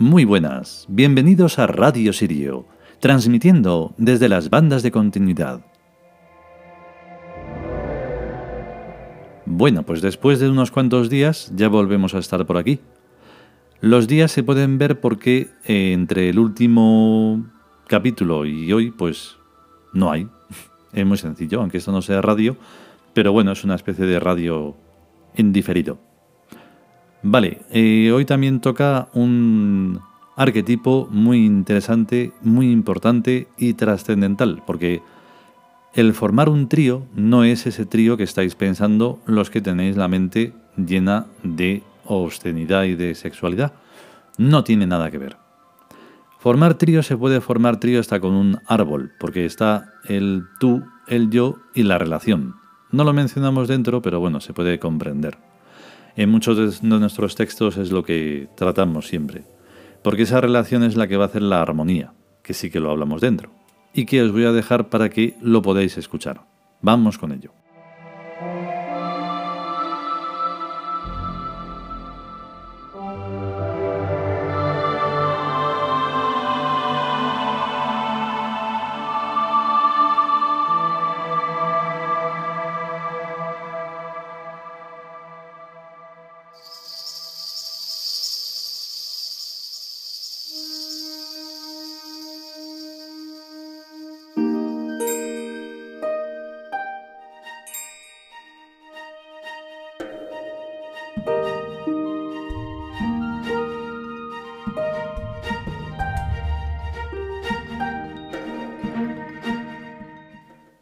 Muy buenas, bienvenidos a Radio Sirio, transmitiendo desde las bandas de continuidad. Bueno, pues después de unos cuantos días ya volvemos a estar por aquí. Los días se pueden ver porque eh, entre el último capítulo y hoy, pues no hay. Es muy sencillo, aunque esto no sea radio, pero bueno, es una especie de radio en diferido. Vale, eh, hoy también toca un arquetipo muy interesante, muy importante y trascendental, porque el formar un trío no es ese trío que estáis pensando los que tenéis la mente llena de obscenidad y de sexualidad. No tiene nada que ver. Formar trío se puede formar trío hasta con un árbol, porque está el tú, el yo y la relación. No lo mencionamos dentro, pero bueno, se puede comprender. En muchos de nuestros textos es lo que tratamos siempre, porque esa relación es la que va a hacer la armonía, que sí que lo hablamos dentro, y que os voy a dejar para que lo podáis escuchar. Vamos con ello.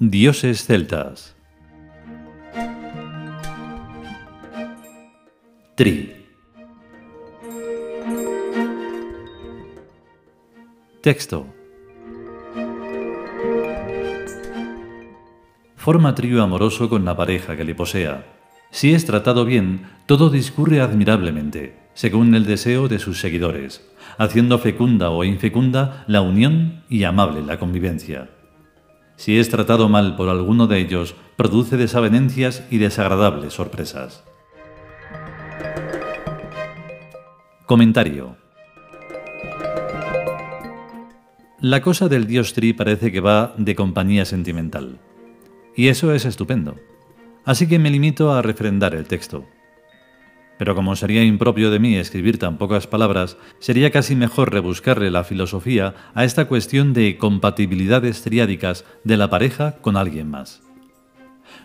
Dioses celtas. Tri. Texto. Forma trío amoroso con la pareja que le posea. Si es tratado bien, todo discurre admirablemente, según el deseo de sus seguidores, haciendo fecunda o infecunda la unión y amable la convivencia. Si es tratado mal por alguno de ellos, produce desavenencias y desagradables sorpresas. Comentario. La cosa del dios Tri parece que va de compañía sentimental. Y eso es estupendo. Así que me limito a refrendar el texto. Pero como sería impropio de mí escribir tan pocas palabras, sería casi mejor rebuscarle la filosofía a esta cuestión de compatibilidades triádicas de la pareja con alguien más.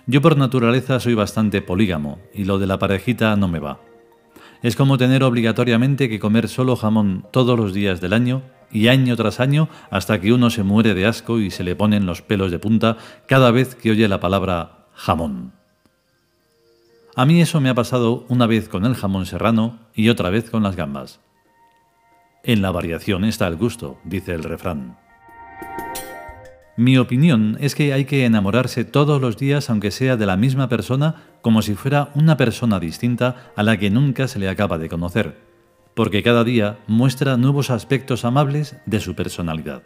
Yo por naturaleza soy bastante polígamo y lo de la parejita no me va. Es como tener obligatoriamente que comer solo jamón todos los días del año y año tras año hasta que uno se muere de asco y se le ponen los pelos de punta cada vez que oye la palabra jamón. A mí eso me ha pasado una vez con el jamón serrano y otra vez con las gambas. En la variación está el gusto, dice el refrán. Mi opinión es que hay que enamorarse todos los días aunque sea de la misma persona como si fuera una persona distinta a la que nunca se le acaba de conocer, porque cada día muestra nuevos aspectos amables de su personalidad.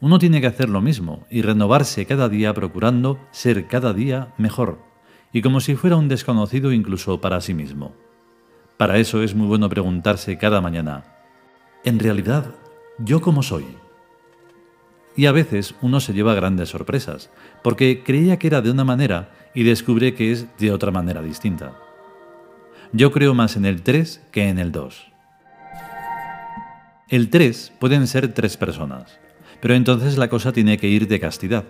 Uno tiene que hacer lo mismo y renovarse cada día procurando ser cada día mejor y como si fuera un desconocido incluso para sí mismo. Para eso es muy bueno preguntarse cada mañana, ¿en realidad yo cómo soy? Y a veces uno se lleva grandes sorpresas, porque creía que era de una manera y descubre que es de otra manera distinta. Yo creo más en el 3 que en el 2. El 3 pueden ser tres personas, pero entonces la cosa tiene que ir de castidad,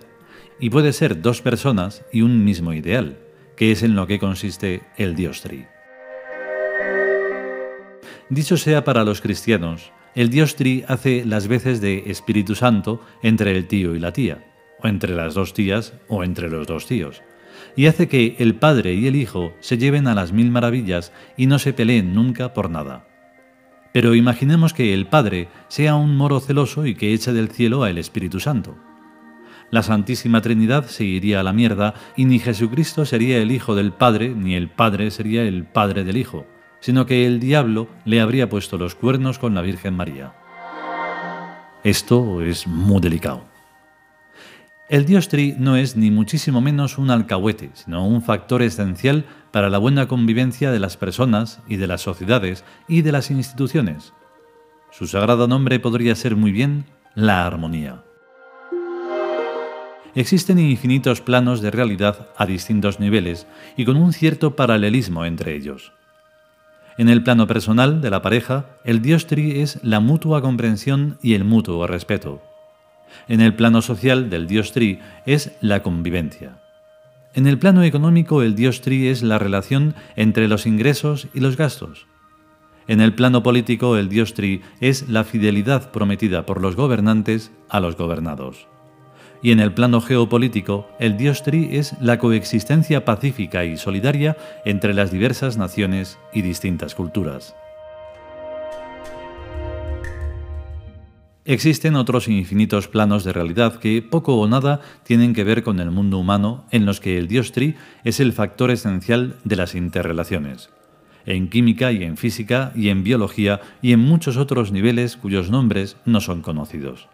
y puede ser dos personas y un mismo ideal, que es en lo que consiste el Dios Tri. Dicho sea para los cristianos, el Dios Tri hace las veces de Espíritu Santo entre el tío y la tía, o entre las dos tías o entre los dos tíos, y hace que el Padre y el Hijo se lleven a las mil maravillas y no se peleen nunca por nada. Pero imaginemos que el Padre sea un moro celoso y que eche del cielo al Espíritu Santo la Santísima Trinidad se iría a la mierda y ni Jesucristo sería el Hijo del Padre, ni el Padre sería el Padre del Hijo, sino que el diablo le habría puesto los cuernos con la Virgen María. Esto es muy delicado. El Dios Tri no es ni muchísimo menos un alcahuete, sino un factor esencial para la buena convivencia de las personas y de las sociedades y de las instituciones. Su sagrado nombre podría ser muy bien la armonía. Existen infinitos planos de realidad a distintos niveles y con un cierto paralelismo entre ellos. En el plano personal de la pareja, el Dios Tri es la mutua comprensión y el mutuo respeto. En el plano social del Dios Tri es la convivencia. En el plano económico el Dios Tri es la relación entre los ingresos y los gastos. En el plano político el Dios Tri es la fidelidad prometida por los gobernantes a los gobernados y en el plano geopolítico, el dios Tri es la coexistencia pacífica y solidaria entre las diversas naciones y distintas culturas. Existen otros infinitos planos de realidad que poco o nada tienen que ver con el mundo humano en los que el dios Tri es el factor esencial de las interrelaciones. En química y en física y en biología y en muchos otros niveles cuyos nombres no son conocidos.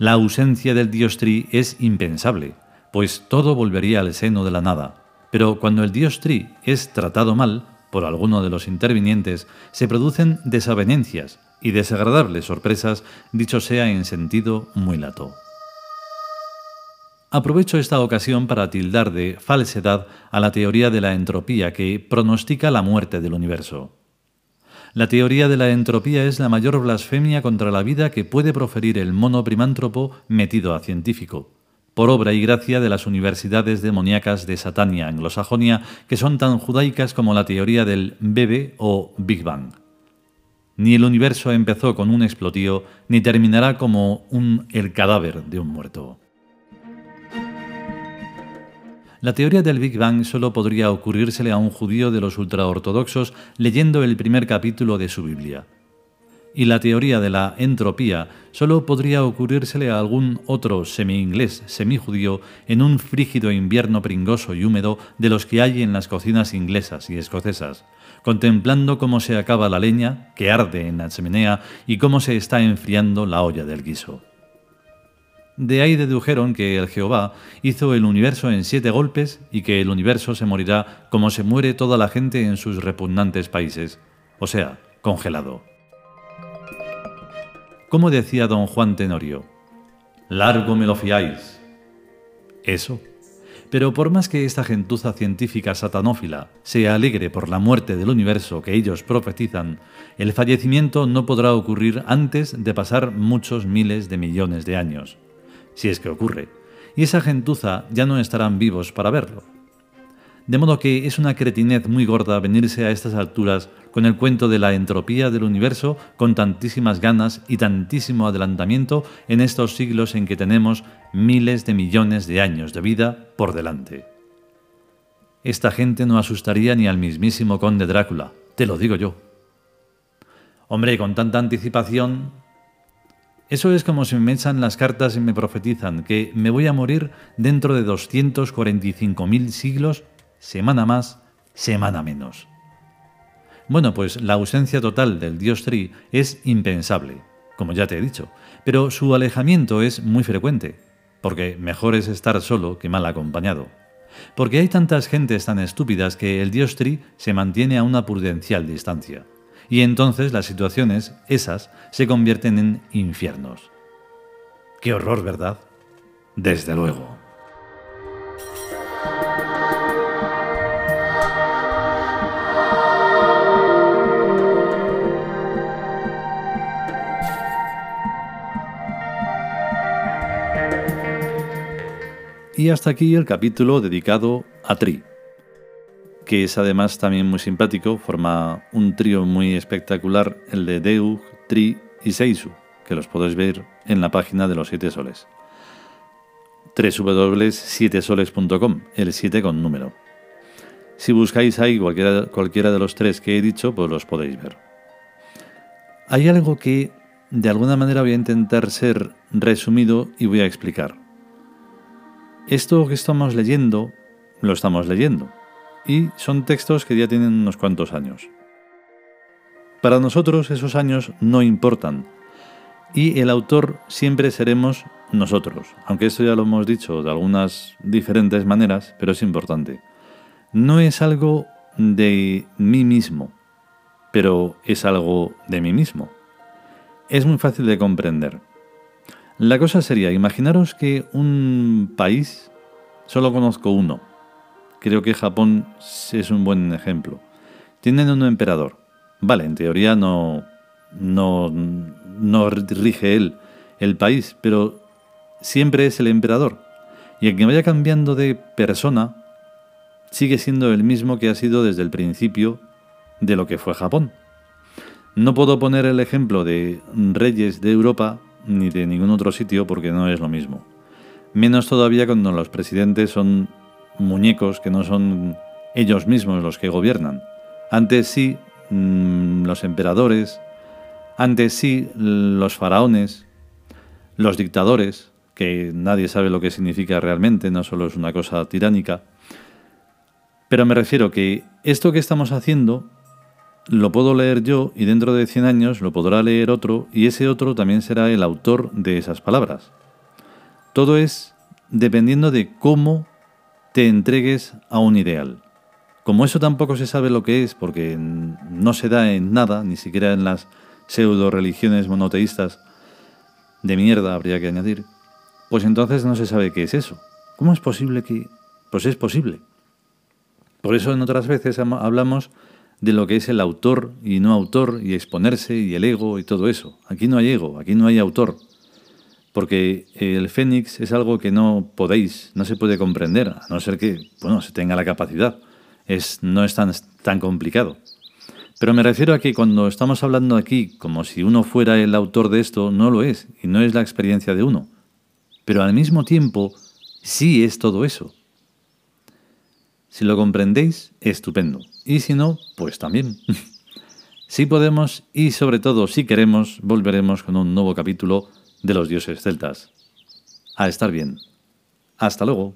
La ausencia del dios Tri es impensable, pues todo volvería al seno de la nada. Pero cuando el dios Tri es tratado mal por alguno de los intervinientes, se producen desavenencias y desagradables sorpresas, dicho sea en sentido muy lato. Aprovecho esta ocasión para tildar de falsedad a la teoría de la entropía que pronostica la muerte del universo. La teoría de la entropía es la mayor blasfemia contra la vida que puede proferir el mono primántropo metido a científico, por obra y gracia de las universidades demoníacas de Satania anglosajonia que son tan judaicas como la teoría del bebé o Big Bang. Ni el universo empezó con un explotío, ni terminará como un el cadáver de un muerto. La teoría del Big Bang solo podría ocurrírsele a un judío de los ultraortodoxos leyendo el primer capítulo de su Biblia. Y la teoría de la entropía solo podría ocurrírsele a algún otro semi-inglés, semi-judío, en un frígido invierno pringoso y húmedo de los que hay en las cocinas inglesas y escocesas, contemplando cómo se acaba la leña, que arde en la chimenea, y cómo se está enfriando la olla del guiso. De ahí dedujeron que el Jehová hizo el universo en siete golpes y que el universo se morirá como se muere toda la gente en sus repugnantes países, o sea, congelado. Como decía don Juan Tenorio, largo me lo fiáis. Eso. Pero por más que esta gentuza científica satanófila se alegre por la muerte del universo que ellos profetizan, el fallecimiento no podrá ocurrir antes de pasar muchos miles de millones de años si es que ocurre, y esa gentuza ya no estarán vivos para verlo. De modo que es una cretinez muy gorda venirse a estas alturas con el cuento de la entropía del universo con tantísimas ganas y tantísimo adelantamiento en estos siglos en que tenemos miles de millones de años de vida por delante. Esta gente no asustaría ni al mismísimo conde Drácula, te lo digo yo. Hombre, con tanta anticipación, eso es como si me echan las cartas y me profetizan que me voy a morir dentro de 245.000 siglos, semana más, semana menos. Bueno, pues la ausencia total del dios Tri es impensable, como ya te he dicho, pero su alejamiento es muy frecuente, porque mejor es estar solo que mal acompañado. Porque hay tantas gentes tan estúpidas que el dios Tri se mantiene a una prudencial distancia y entonces las situaciones, esas, se convierten en infiernos. Qué horror, ¿verdad? Desde luego. Y hasta aquí el capítulo dedicado a Tri que es además también muy simpático, forma un trío muy espectacular, el de Deug, Tri y Seisu, que los podéis ver en la página de los siete soles. www.sietesoles.com, el 7 con número. Si buscáis ahí cualquiera, cualquiera de los tres que he dicho, pues los podéis ver. Hay algo que de alguna manera voy a intentar ser resumido y voy a explicar. Esto que estamos leyendo, lo estamos leyendo y son textos que ya tienen unos cuantos años. Para nosotros esos años no importan y el autor siempre seremos nosotros, aunque esto ya lo hemos dicho de algunas diferentes maneras, pero es importante. No es algo de mí mismo, pero es algo de mí mismo, es muy fácil de comprender. La cosa sería, imaginaros que un país, solo conozco uno, creo que Japón es un buen ejemplo, tienen un emperador. Vale, en teoría no, no, no rige él el país, pero siempre es el emperador. Y el que vaya cambiando de persona sigue siendo el mismo que ha sido desde el principio de lo que fue Japón. No puedo poner el ejemplo de reyes de Europa ni de ningún otro sitio porque no es lo mismo. Menos todavía cuando los presidentes son muñecos que no son ellos mismos los que gobiernan. Antes sí, mm, los emperadores, antes sí, los faraones, los dictadores, que nadie sabe lo que significa realmente, no solo es una cosa tiránica. Pero me refiero que esto que estamos haciendo lo puedo leer yo y dentro de 100 años lo podrá leer otro y ese otro también será el autor de esas palabras. Todo es dependiendo de cómo te entregues a un ideal. Como eso tampoco se sabe lo que es, porque no se da en nada, ni siquiera en las pseudo religiones monoteístas de mierda, habría que añadir, pues entonces no se sabe qué es eso. ¿Cómo es posible que.? Pues es posible. Por eso en otras veces hablamos de lo que es el autor y no autor, y exponerse, y el ego, y todo eso. Aquí no hay ego, aquí no hay autor. Porque el Fénix es algo que no podéis, no se puede comprender, a no ser que, bueno, se tenga la capacidad. Es, no es tan, tan complicado. Pero me refiero a que cuando estamos hablando aquí como si uno fuera el autor de esto, no lo es, y no es la experiencia de uno. Pero al mismo tiempo, sí es todo eso. Si lo comprendéis, estupendo. Y si no, pues también. si podemos y sobre todo si queremos, volveremos con un nuevo capítulo de los dioses celtas. A estar bien. Hasta luego.